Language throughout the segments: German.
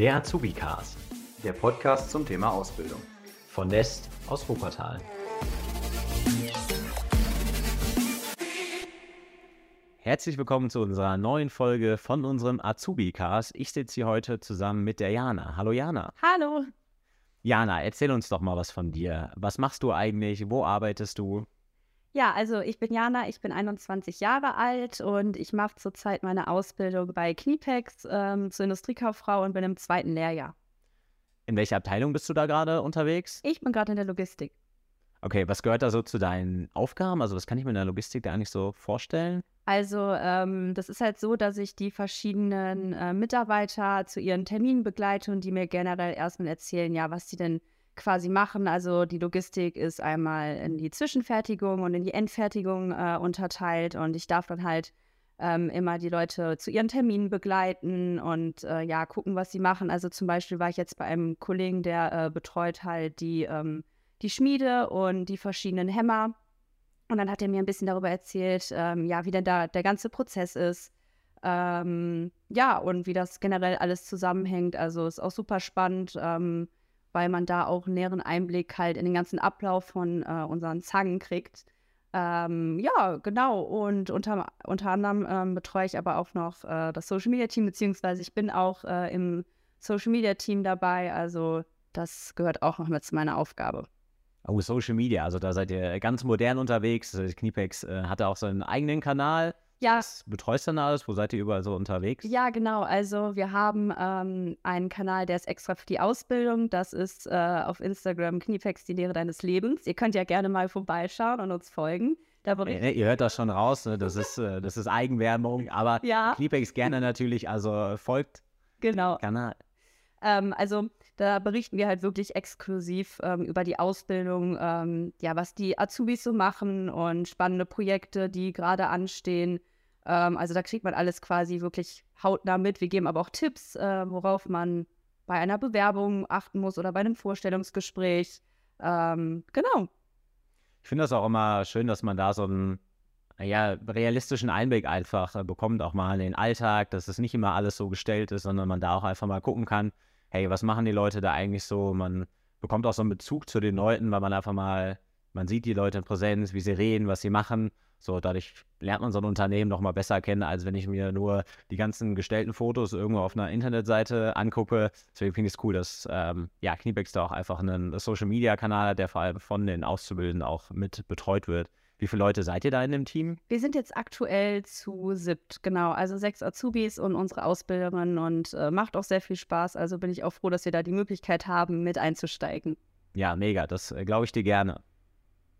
Der Azubi-Cast. Der Podcast zum Thema Ausbildung. Von Nest aus Wuppertal. Herzlich willkommen zu unserer neuen Folge von unserem Azubi-Cast. Ich sitze hier heute zusammen mit der Jana. Hallo Jana. Hallo. Jana, erzähl uns doch mal was von dir. Was machst du eigentlich? Wo arbeitest du? Ja, also ich bin Jana, ich bin 21 Jahre alt und ich mache zurzeit meine Ausbildung bei Kniepex ähm, zur Industriekauffrau und bin im zweiten Lehrjahr. In welcher Abteilung bist du da gerade unterwegs? Ich bin gerade in der Logistik. Okay, was gehört da so zu deinen Aufgaben? Also was kann ich mir in der Logistik da eigentlich so vorstellen? Also ähm, das ist halt so, dass ich die verschiedenen äh, Mitarbeiter zu ihren Terminen begleite und die mir generell erstmal erzählen, ja, was sie denn quasi machen. Also die Logistik ist einmal in die Zwischenfertigung und in die Endfertigung äh, unterteilt und ich darf dann halt ähm, immer die Leute zu ihren Terminen begleiten und äh, ja, gucken, was sie machen. Also zum Beispiel war ich jetzt bei einem Kollegen, der äh, betreut halt die, ähm, die Schmiede und die verschiedenen Hämmer. Und dann hat er mir ein bisschen darüber erzählt, ähm, ja, wie denn da der ganze Prozess ist. Ähm, ja, und wie das generell alles zusammenhängt. Also ist auch super spannend. Weil man da auch einen näheren Einblick halt in den ganzen Ablauf von äh, unseren Zangen kriegt. Ähm, ja, genau. Und unter, unter anderem ähm, betreue ich aber auch noch äh, das Social Media Team, beziehungsweise ich bin auch äh, im Social Media Team dabei. Also das gehört auch noch mit zu meiner Aufgabe. Oh, Social Media, also da seid ihr ganz modern unterwegs. Kniepex äh, hatte auch seinen eigenen Kanal. Ja. Was betreust du denn alles? Wo seid ihr überall so unterwegs? Ja, genau. Also wir haben ähm, einen Kanal, der ist extra für die Ausbildung. Das ist äh, auf Instagram Kniepex, die Lehre deines Lebens. Ihr könnt ja gerne mal vorbeischauen und uns folgen. Da äh, ihr hört das schon raus, ne? das, ist, äh, das ist Eigenwerbung, aber ja. Kniepex gerne natürlich, also folgt genau. Kanal. Ähm, also da berichten wir halt wirklich exklusiv ähm, über die Ausbildung, ähm, ja, was die Azubis so machen und spannende Projekte, die gerade anstehen. Ähm, also da kriegt man alles quasi wirklich hautnah mit. Wir geben aber auch Tipps, äh, worauf man bei einer Bewerbung achten muss oder bei einem Vorstellungsgespräch. Ähm, genau. Ich finde das auch immer schön, dass man da so einen ja, realistischen Einblick einfach äh, bekommt, auch mal in den Alltag, dass es nicht immer alles so gestellt ist, sondern man da auch einfach mal gucken kann, hey, was machen die Leute da eigentlich so? Man bekommt auch so einen Bezug zu den Leuten, weil man einfach mal, man sieht die Leute in Präsenz, wie sie reden, was sie machen so, dadurch lernt man so ein Unternehmen noch mal besser kennen, als wenn ich mir nur die ganzen gestellten Fotos irgendwo auf einer Internetseite angucke. Deswegen finde ich es cool, dass ähm, ja, Kniebex da auch einfach einen Social-Media-Kanal hat, der vor allem von den Auszubildenden auch mit betreut wird. Wie viele Leute seid ihr da in dem Team? Wir sind jetzt aktuell zu siebt, genau. Also sechs Azubis und unsere Ausbilderin und äh, macht auch sehr viel Spaß. Also bin ich auch froh, dass wir da die Möglichkeit haben, mit einzusteigen. Ja, mega. Das äh, glaube ich dir gerne.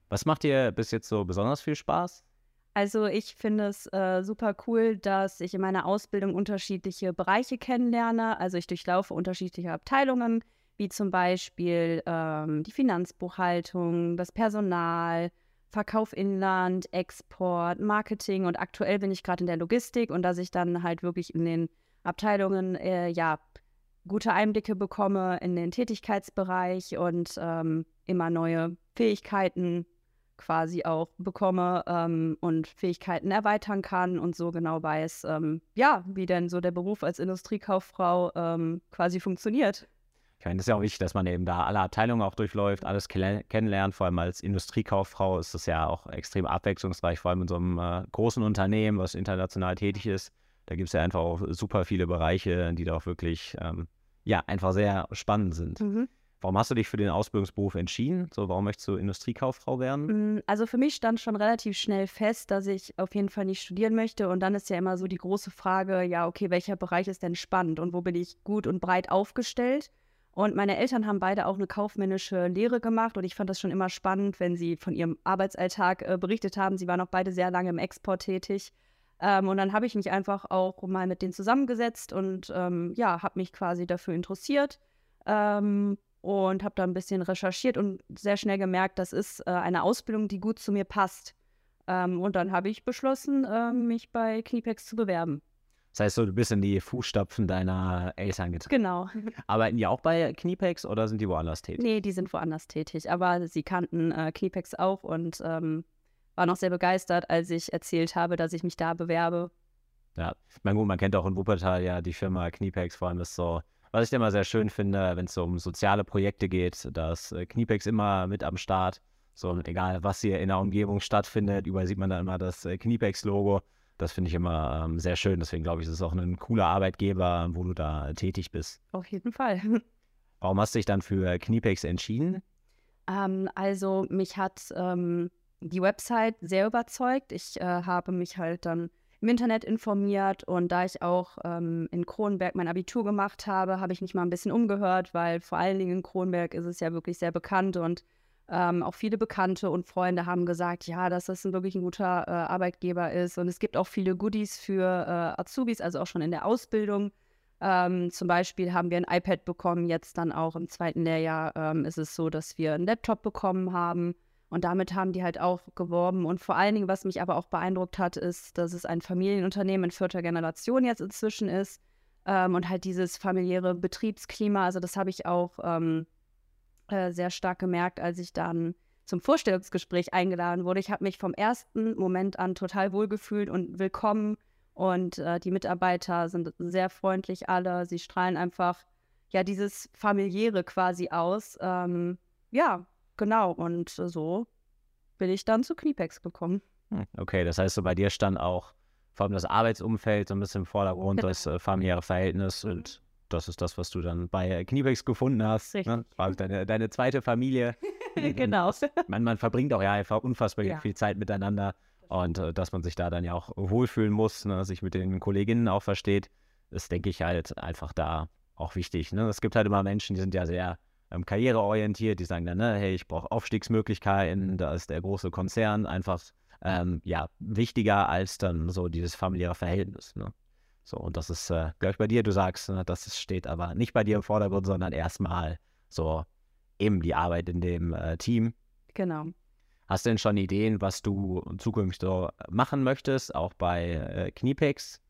Was macht dir bis jetzt so besonders viel Spaß? Also ich finde es äh, super cool, dass ich in meiner Ausbildung unterschiedliche Bereiche kennenlerne. Also ich durchlaufe unterschiedliche Abteilungen, wie zum Beispiel ähm, die Finanzbuchhaltung, das Personal, Verkauf Inland, Export, Marketing und aktuell bin ich gerade in der Logistik und dass ich dann halt wirklich in den Abteilungen äh, ja gute Einblicke bekomme in den Tätigkeitsbereich und ähm, immer neue Fähigkeiten quasi auch bekomme ähm, und Fähigkeiten erweitern kann und so genau weiß, ähm, ja, wie denn so der Beruf als Industriekauffrau ähm, quasi funktioniert. Ich meine, es ist ja auch wichtig, dass man eben da alle Abteilungen auch durchläuft, alles kennenlernt. Vor allem als Industriekauffrau ist das ja auch extrem abwechslungsreich, vor allem in so einem äh, großen Unternehmen, was international tätig ist. Da gibt es ja einfach auch super viele Bereiche, die da auch wirklich, ähm, ja, einfach sehr spannend sind. Mhm. Warum hast du dich für den Ausbildungsberuf entschieden? So, warum möchtest du Industriekauffrau werden? Mm, also für mich stand schon relativ schnell fest, dass ich auf jeden Fall nicht studieren möchte. Und dann ist ja immer so die große Frage, ja, okay, welcher Bereich ist denn spannend und wo bin ich gut und breit aufgestellt? Und meine Eltern haben beide auch eine kaufmännische Lehre gemacht und ich fand das schon immer spannend, wenn sie von ihrem Arbeitsalltag äh, berichtet haben. Sie waren auch beide sehr lange im Export tätig. Ähm, und dann habe ich mich einfach auch mal mit denen zusammengesetzt und ähm, ja, habe mich quasi dafür interessiert. Ähm, und habe da ein bisschen recherchiert und sehr schnell gemerkt, das ist äh, eine Ausbildung, die gut zu mir passt. Ähm, und dann habe ich beschlossen, äh, mich bei Kniepex zu bewerben. Das heißt, so, du bist in die Fußstapfen deiner Eltern getreten. Genau. Arbeiten die auch bei Kniepex oder sind die woanders tätig? Nee, die sind woanders tätig. Aber sie kannten äh, Kniepex auch und ähm, waren auch sehr begeistert, als ich erzählt habe, dass ich mich da bewerbe. Ja, ich meine, gut, man kennt auch in Wuppertal ja die Firma Kniepex, vor allem ist so Was ich immer sehr schön finde, wenn es so um soziale Projekte geht, dass äh, Kniepex immer mit am Start. So, egal was hier in der Umgebung stattfindet, überall sieht man da immer das äh, Kniepex-Logo. Das finde ich immer ähm, sehr schön. Deswegen glaube ich, ist es auch ein cooler Arbeitgeber, wo du da tätig bist. Auf jeden Fall. Warum hast du dich dann für Kniepex entschieden? Ähm, also mich hat ähm, die Website sehr überzeugt. Ich äh, habe mich halt dann im Internet informiert und da ich auch ähm, in Kronenberg mein Abitur gemacht habe, habe ich mich mal ein bisschen umgehört, weil vor allen Dingen in Kronenberg ist es ja wirklich sehr bekannt und ähm, auch viele Bekannte und Freunde haben gesagt, ja, dass das ein wirklich ein guter äh, Arbeitgeber ist und es gibt auch viele Goodies für äh, Azubis, also auch schon in der Ausbildung. Ähm, zum Beispiel haben wir ein iPad bekommen, jetzt dann auch im zweiten Lehrjahr ähm, ist es so, dass wir einen Laptop bekommen haben. Und damit haben die halt auch geworben. Und vor allen Dingen, was mich aber auch beeindruckt hat, ist, dass es ein Familienunternehmen in vierter Generation jetzt inzwischen ist. Ähm, und halt dieses familiäre Betriebsklima. Also das habe ich auch ähm, äh, sehr stark gemerkt, als ich dann zum Vorstellungsgespräch eingeladen wurde. Ich habe mich vom ersten Moment an total wohlgefühlt und willkommen. Und äh, die Mitarbeiter sind sehr freundlich alle. Sie strahlen einfach ja dieses familiäre quasi aus. Ähm, ja, genau, und so bin ich dann zu Kniepex gekommen. Hm, okay, das heißt, so bei dir stand auch vor allem das Arbeitsumfeld so ein bisschen im Vordergrund, genau. das äh, familiäre Verhältnis mhm. und das ist das, was du dann bei Kniepex gefunden hast. Ne? Richtig. Ne? Deine, deine zweite Familie. genau. Man, man verbringt auch ja einfach unfassbar ja. viel Zeit miteinander und äh, dass man sich da dann ja auch wohlfühlen muss, ne? sich mit den Kolleginnen auch versteht, ist, denke ich, halt einfach da auch wichtig. Ne? Es gibt halt immer Menschen, die sind ja sehr ähm, karriereorientiert, die sagen dann, ne, hey, ich brauche Aufstiegsmöglichkeiten, da ist der große Konzern einfach ähm, ja, wichtiger als dann so dieses familiäre Verhältnis. Ne? So, und das ist, äh, glaube ich, bei dir, du sagst, ne, das steht aber nicht bei dir im Vordergrund, sondern erstmal so eben die Arbeit in dem äh, Team. Genau. Hast du denn schon Ideen, was du zukünftig so machen möchtest, auch bei äh, Kniepex?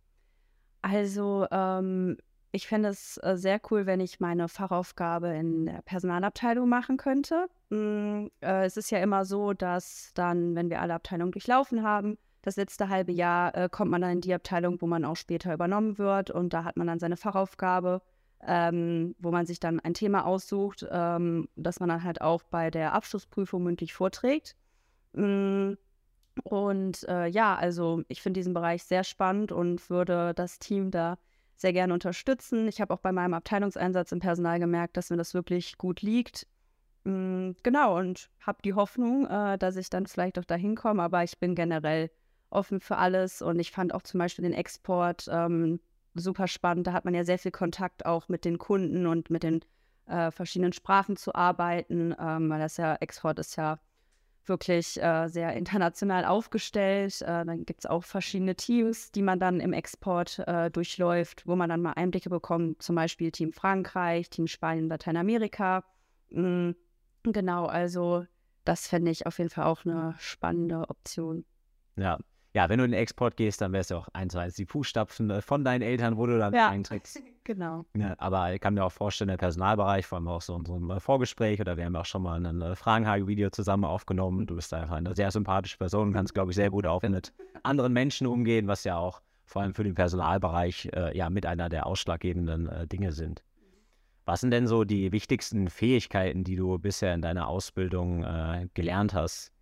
Also, ähm, ich fände es äh, sehr cool, wenn ich meine Fachaufgabe in der Personalabteilung machen könnte. Mm, äh, es ist ja immer so, dass dann, wenn wir alle Abteilungen durchlaufen haben, das letzte halbe Jahr äh, kommt man dann in die Abteilung, wo man auch später übernommen wird und da hat man dann seine Fachaufgabe, ähm, wo man sich dann ein Thema aussucht, ähm, das man dann halt auch bei der Abschlussprüfung mündlich vorträgt. Mm, und ja, also ich finde diesen Bereich sehr spannend und würde das Team da sehr gerne unterstützen. Ich habe auch bei meinem Abteilungseinsatz im Personal gemerkt, dass mir das wirklich gut liegt. Mm, genau, und habe die Hoffnung, äh, dass ich dann vielleicht auch dahin komme, aber ich bin generell offen für alles und ich fand auch zum Beispiel den Export ähm, super spannend. Da hat man ja sehr viel Kontakt auch mit den Kunden und mit den äh, verschiedenen Sprachen zu arbeiten, ähm, weil das ja, Export ist ja wirklich äh, sehr international aufgestellt. Äh, dann gibt es auch verschiedene Teams, die man dann im Export äh, durchläuft, wo man dann mal Einblicke bekommt, zum Beispiel Team Frankreich, Team Spanien, Lateinamerika. Mhm. Genau, also das fände ich auf jeden Fall auch eine spannende Option. Ja, ja, wenn du in den Export gehst, dann wärst du auch eins zu eins die Fußstapfen äh, von deinen Eltern, wo du dann ja. eintrittst. genau. Ja, aber ich kann mir auch vorstellen, der Personalbereich, vor allem auch so in so einem Vorgespräch oder wir haben auch schon mal ein äh, Fragenhage-Video zusammen aufgenommen. Du bist einfach eine sehr sympathische Person, und kannst, glaube ich, sehr gut auch mit anderen Menschen umgehen, was ja auch vor allem für den Personalbereich äh, ja mit einer der ausschlaggebenden äh, Dinge sind. Was sind denn so die wichtigsten Fähigkeiten, die du bisher in deiner Ausbildung äh, gelernt hast?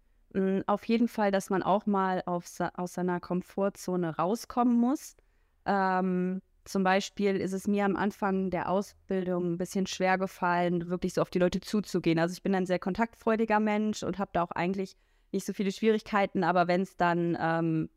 Auf jeden Fall, dass man auch mal auf, aus seiner Komfortzone rauskommen muss. Ähm, zum Beispiel ist es mir am Anfang der Ausbildung ein bisschen schwer gefallen, wirklich so auf die Leute zuzugehen. Also ich bin ein sehr kontaktfreudiger Mensch und habe da auch eigentlich nicht so viele Schwierigkeiten, aber wenn es dann ähm,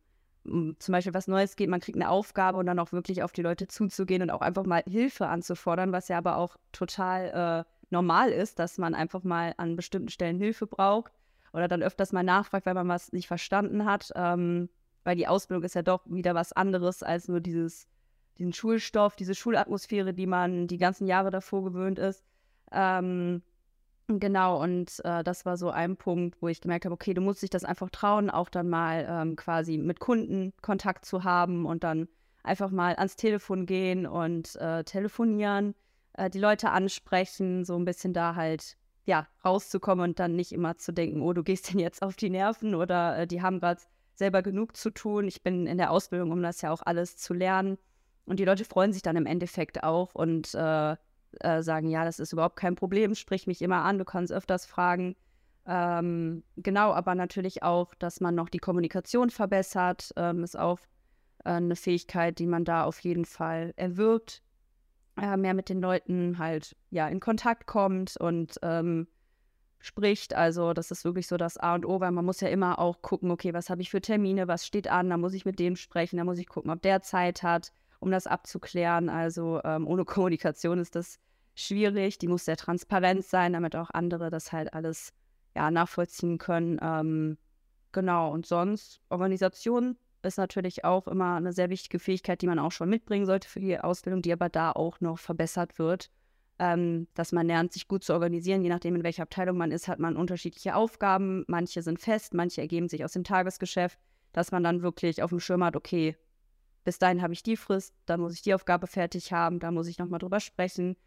zum Beispiel was Neues geht, man kriegt eine Aufgabe und dann auch wirklich auf die Leute zuzugehen und auch einfach mal Hilfe anzufordern, was ja aber auch total äh, normal ist, dass man einfach mal an bestimmten Stellen Hilfe braucht oder dann öfters mal nachfragt, weil man was nicht verstanden hat. Ähm, weil die Ausbildung ist ja doch wieder was anderes als nur dieses, diesen Schulstoff, diese Schulatmosphäre, die man die ganzen Jahre davor gewöhnt ist. Ähm, genau, und äh, das war so ein Punkt, wo ich gemerkt habe, okay, du musst dich das einfach trauen, auch dann mal ähm, quasi mit Kunden Kontakt zu haben und dann einfach mal ans Telefon gehen und äh, telefonieren, äh, die Leute ansprechen, so ein bisschen da halt ja, rauszukommen und dann nicht immer zu denken, oh, du gehst denn jetzt auf die Nerven oder äh, die haben gerade selber genug zu tun. Ich bin in der Ausbildung, um das ja auch alles zu lernen. Und die Leute freuen sich dann im Endeffekt auch. Und äh, äh, sagen, ja, das ist überhaupt kein Problem, sprich mich immer an, du kannst öfters fragen. Ähm, genau, aber natürlich auch, dass man noch die Kommunikation verbessert, ähm, ist auch äh, eine Fähigkeit, die man da auf jeden Fall erwirbt, äh, mehr mit den Leuten halt ja in Kontakt kommt und ähm, spricht. Also das ist wirklich so das A und O, weil man muss ja immer auch gucken, okay, was habe ich für Termine, was steht an, da muss ich mit dem sprechen, da muss ich gucken, ob der Zeit hat, um das abzuklären. Also ähm, ohne Kommunikation ist das schwierig. Die muss sehr transparent sein, damit auch andere das halt alles ja, nachvollziehen können. Ähm, genau, und sonst Organisation ist natürlich auch immer eine sehr wichtige Fähigkeit, die man auch schon mitbringen sollte für die Ausbildung, die aber da auch noch verbessert wird ähm, dass man lernt, sich gut zu organisieren. Je nachdem, in welcher Abteilung man ist, hat man unterschiedliche Aufgaben. Manche sind fest, manche ergeben sich aus dem Tagesgeschäft, dass man dann wirklich auf dem Schirm hat, okay, bis dahin habe ich die Frist, dann muss ich die Aufgabe fertig haben, da muss ich nochmal drüber sprechen,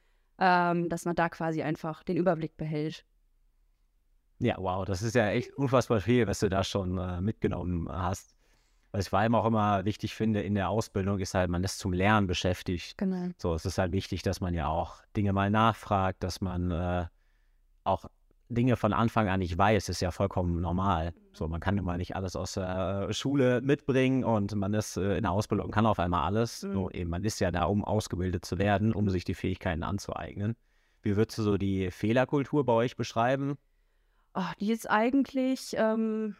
ähm, dass man da quasi einfach den Überblick behält. Ja, wow, das ist ja echt unfassbar viel, was du da schon äh, mitgenommen hast. Was ich vor allem auch immer wichtig finde in der Ausbildung, ist halt, man ist zum Lernen beschäftigt. Genau. So, es ist halt wichtig, dass man ja auch Dinge mal nachfragt, dass man äh, auch Dinge von Anfang an nicht weiß, ist ja vollkommen normal. So, man kann immer nicht alles aus der Schule mitbringen und man ist äh, in der Ausbildung, kann auf einmal alles. Mhm. So, eben, man ist ja da, um ausgebildet zu werden, um sich die Fähigkeiten anzueignen. Wie würdest du so die Fehlerkultur bei euch beschreiben? Ach, die ist eigentlich ähm,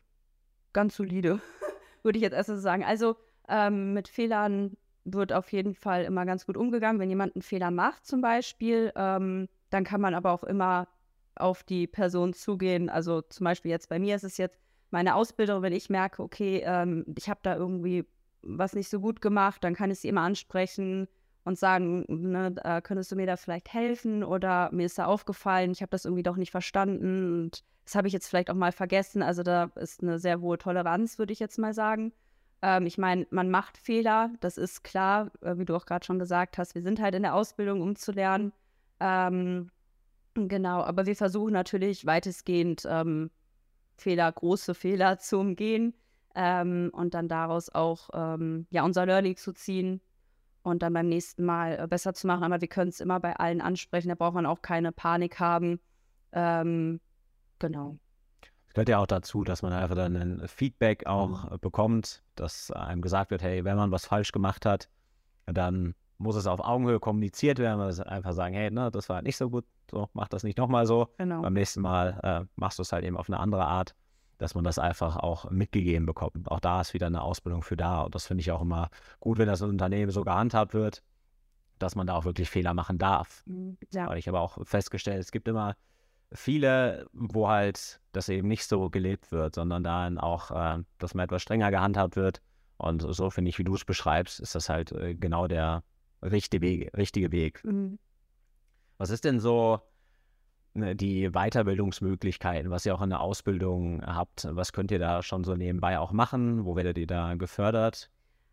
ganz solide würde ich jetzt erst so sagen. Also ähm, mit Fehlern wird auf jeden Fall immer ganz gut umgegangen. Wenn jemand einen Fehler macht zum Beispiel, ähm, dann kann man aber auch immer auf die Person zugehen. Also zum Beispiel jetzt bei mir ist es jetzt meine Ausbildung, wenn ich merke, okay, ähm, ich habe da irgendwie was nicht so gut gemacht, dann kann ich sie immer ansprechen und sagen, ne, äh, könntest du mir da vielleicht helfen oder mir ist da aufgefallen, ich habe das irgendwie doch nicht verstanden und das habe ich jetzt vielleicht auch mal vergessen. Also da ist eine sehr hohe Toleranz, würde ich jetzt mal sagen. Ähm, ich meine, man macht Fehler, das ist klar, äh, wie du auch gerade schon gesagt hast. Wir sind halt in der Ausbildung, um zu lernen. Ähm, genau, aber wir versuchen natürlich weitestgehend ähm, Fehler, große Fehler zu umgehen ähm, und dann daraus auch ähm, ja, unser Learning zu ziehen und dann beim nächsten Mal äh, besser zu machen. Aber wir können es immer bei allen ansprechen, da braucht man auch keine Panik haben. Ähm, Genau. Es gehört ja auch dazu, dass man einfach dann ein Feedback auch mhm. bekommt, dass einem gesagt wird, hey, wenn man was falsch gemacht hat, dann muss es auf Augenhöhe kommuniziert werden. Man einfach sagen, hey, ne, das war nicht so gut, so mach das nicht nochmal so. Genau. Beim nächsten Mal äh, machst du es halt eben auf eine andere Art, dass man das einfach auch mitgegeben bekommt. Auch da ist wieder eine Ausbildung für da. Und das finde ich auch immer gut, wenn das Unternehmen so gehandhabt wird, dass man da auch wirklich Fehler machen darf. Mhm, ja. Weil ich habe auch festgestellt, es gibt immer viele, wo halt das eben nicht so gelebt wird, sondern dann auch, äh, dass man etwas strenger gehandhabt wird. Und so finde ich, wie du es beschreibst, ist das halt äh, genau der richtige Weg. Richtige Weg. Mhm. Was ist denn so die Weiterbildungsmöglichkeiten, was ihr auch in der Ausbildung habt? Was könnt ihr da schon so nebenbei auch machen? Wo werdet ihr da gefördert?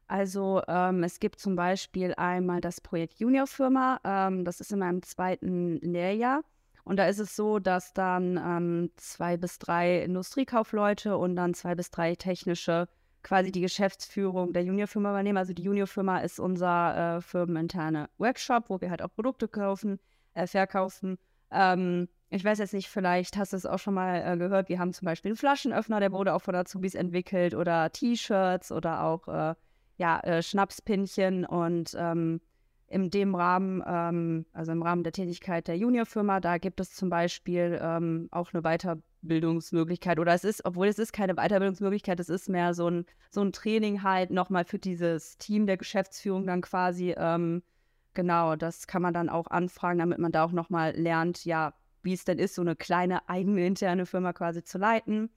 Also ähm, es gibt zum Beispiel einmal das Projekt Junior Firma. Ähm, das ist in meinem zweiten Lehrjahr. Und da ist es so, dass dann ähm, zwei bis drei Industriekaufleute und dann zwei bis drei technische quasi die Geschäftsführung der Juniorfirma übernehmen. Also die Juniorfirma ist unser äh, firmeninterne Workshop, wo wir halt auch Produkte kaufen, äh, verkaufen. Ähm, ich weiß jetzt nicht, vielleicht hast du es auch schon mal äh, gehört. Wir haben zum Beispiel einen Flaschenöffner, der wurde auch von Azubis entwickelt oder T-Shirts oder auch äh, ja, äh, Schnapspinchen und ähm, in dem Rahmen, ähm, also im Rahmen der Tätigkeit der Juniorfirma, da gibt es zum Beispiel ähm, auch eine Weiterbildungsmöglichkeit. Oder es ist, obwohl es ist keine Weiterbildungsmöglichkeit, es ist mehr so ein, so ein Training halt nochmal für dieses Team der Geschäftsführung dann quasi. Ähm, genau, das kann man dann auch anfragen, damit man da auch nochmal lernt, ja, wie es denn ist, so eine kleine eigene interne Firma quasi zu leiten.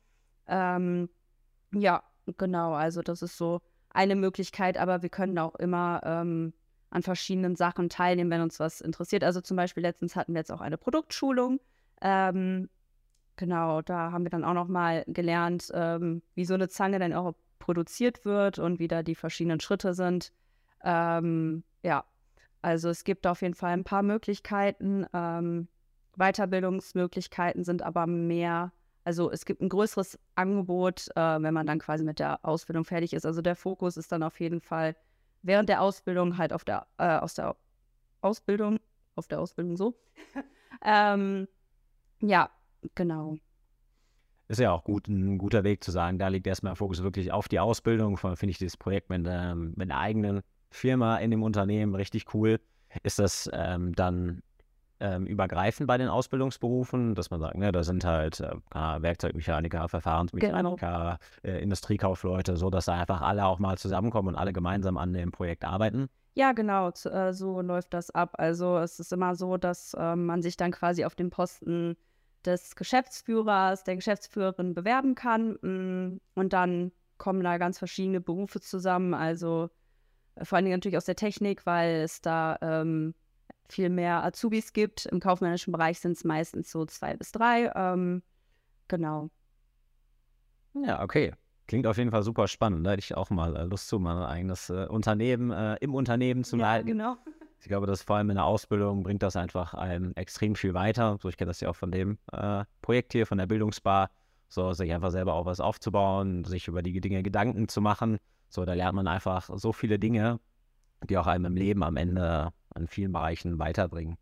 Ähm, ja, genau, also das ist so eine Möglichkeit, aber wir können auch immer ähm, an verschiedenen Sachen teilnehmen, wenn uns was interessiert. Also zum Beispiel letztens hatten wir jetzt auch eine Produktschulung. Ähm, genau, da haben wir dann auch noch mal gelernt, ähm, wie so eine Zange dann auch produziert wird und wie da die verschiedenen Schritte sind. Ähm, ja, also es gibt auf jeden Fall ein paar Möglichkeiten. Ähm, Weiterbildungsmöglichkeiten sind aber mehr, also es gibt ein größeres Angebot, äh, wenn man dann quasi mit der Ausbildung fertig ist. Also der Fokus ist dann auf jeden Fall während der Ausbildung halt auf der, äh, aus der Ausbildung auf der Ausbildung so. ähm, ja, genau. Ist ja auch gut, ein guter Weg zu sagen, da liegt erstmal Fokus wirklich auf die Ausbildung. Vor allem finde ich dieses Projekt mit, ähm, mit einer eigenen Firma in dem Unternehmen richtig cool. Ist das ähm, dann ähm, übergreifend bei den Ausbildungsberufen, dass man sagt, ne, da sind halt äh, Werkzeugmechaniker, Verfahrensmechaniker, genau. äh, Industriekaufleute, so dass da einfach alle auch mal zusammenkommen und alle gemeinsam an dem Projekt arbeiten? Ja, genau, äh, so läuft das ab. Also es ist immer so, dass ähm, man sich dann quasi auf den Posten des Geschäftsführers, der Geschäftsführerin bewerben kann. Mm, und dann kommen da ganz verschiedene Berufe zusammen. Also äh, vor allen Dingen natürlich aus der Technik, weil es da ähm, viel mehr Azubis gibt. Im kaufmännischen Bereich sind es meistens so zwei bis drei. Ähm, genau. Ja, okay. Klingt auf jeden Fall super spannend. Da hätte ich auch mal äh, Lust zu, mal ein eigenes äh, Unternehmen äh, im Unternehmen zu ja, leiten. Genau. Ich glaube, dass vor allem in der Ausbildung bringt das einfach einem extrem viel weiter. So, ich kenne das ja auch von dem äh, Projekt hier, von der Bildungsbar. So, sich einfach selber auch was aufzubauen, sich über die Dinge Gedanken zu machen. So, da lernt man einfach so viele Dinge, die auch einem im Leben am Ende an vielen Bereichen weiterbringen.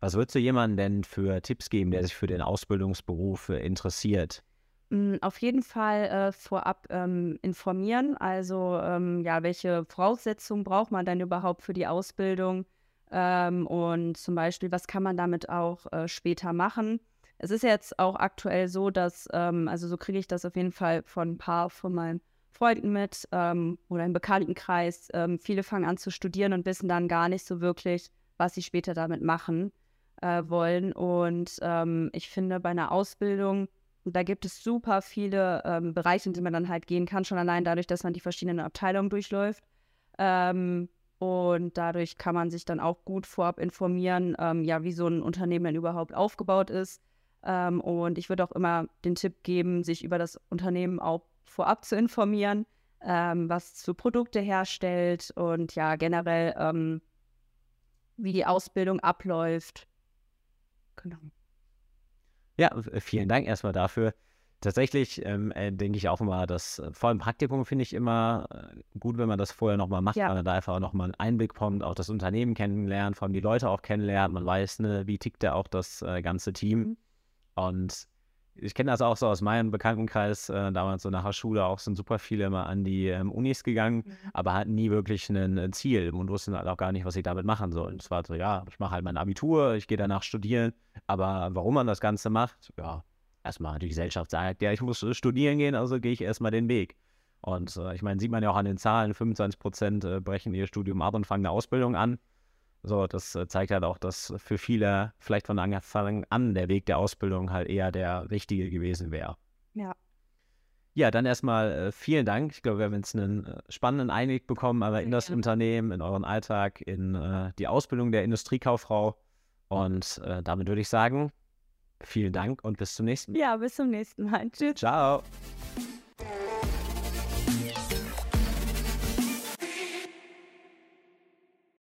Was würdest du jemandem denn für Tipps geben, der sich für den Ausbildungsberuf interessiert? Hm, auf jeden Fall äh, vorab ähm, informieren. Also ähm, ja, welche Voraussetzungen braucht man denn überhaupt für die Ausbildung? Ähm, und zum Beispiel, was kann man damit auch äh, später machen? Es ist jetzt auch aktuell so, dass, ähm, also so kriege ich das auf jeden Fall von ein paar von meinen Freunden mit ähm, oder im Bekanntenkreis. Ähm, viele fangen an zu studieren und wissen dann gar nicht so wirklich, was sie später damit machen äh, wollen. Und ich finde, bei einer Ausbildung da gibt es super viele ähm, Bereiche, in die man dann halt gehen kann, schon allein dadurch, dass man die verschiedenen Abteilungen durchläuft. Ähm, und dadurch kann man sich dann auch gut vorab informieren, ähm, ja, wie so ein Unternehmen denn überhaupt aufgebaut ist. Ähm, und ich würde auch immer den Tipp geben, sich über das Unternehmen auch vorab zu informieren, ähm, was für Produkte herstellt und ja, generell, ähm, wie die Ausbildung abläuft. Genau. Ja, äh, vielen Dank erstmal dafür. Tatsächlich ähm, äh, denke ich auch immer, dass äh, vor allem Praktikum finde ich immer gut, wenn man das vorher nochmal macht, ja. weil man da einfach auch nochmal einen Einblick bekommt, auch das Unternehmen kennenlernt, vor allem die Leute auch kennenlernt. Man weiß, ne, wie tickt da auch das äh, ganze Team. Mhm. Und ich kenne das auch so aus meinem Bekanntenkreis, äh, damals so nach der Schule auch sind super viele mal an die ähm, Unis gegangen, mhm. aber hatten nie wirklich ein äh, Ziel und wussten halt auch gar nicht, was sie damit machen sollen. Es war so, ja, ich mache halt mein Abitur, ich gehe danach studieren, aber warum man das Ganze macht, ja, erstmal die Gesellschaft sagt, ja, ich muss äh, studieren gehen, also gehe ich erstmal den Weg. Und äh, ich meine, sieht man ja auch an den Zahlen, 25 Prozent äh, brechen ihr Studium ab und fangen eine Ausbildung an. So, das äh, zeigt halt auch, dass für viele vielleicht von Anfang an der Weg der Ausbildung halt eher der richtige gewesen wäre. Ja. Ja, dann erstmal äh, vielen Dank. Ich glaube, wir haben jetzt einen äh, spannenden Einblick bekommen, aber in das. Unternehmen, in euren Alltag, in die Ausbildung der Industriekauffrau. Und damit würde ich sagen, vielen Dank und bis zum nächsten Mal. Ja, bis zum nächsten Mal. Tschüss. Ciao.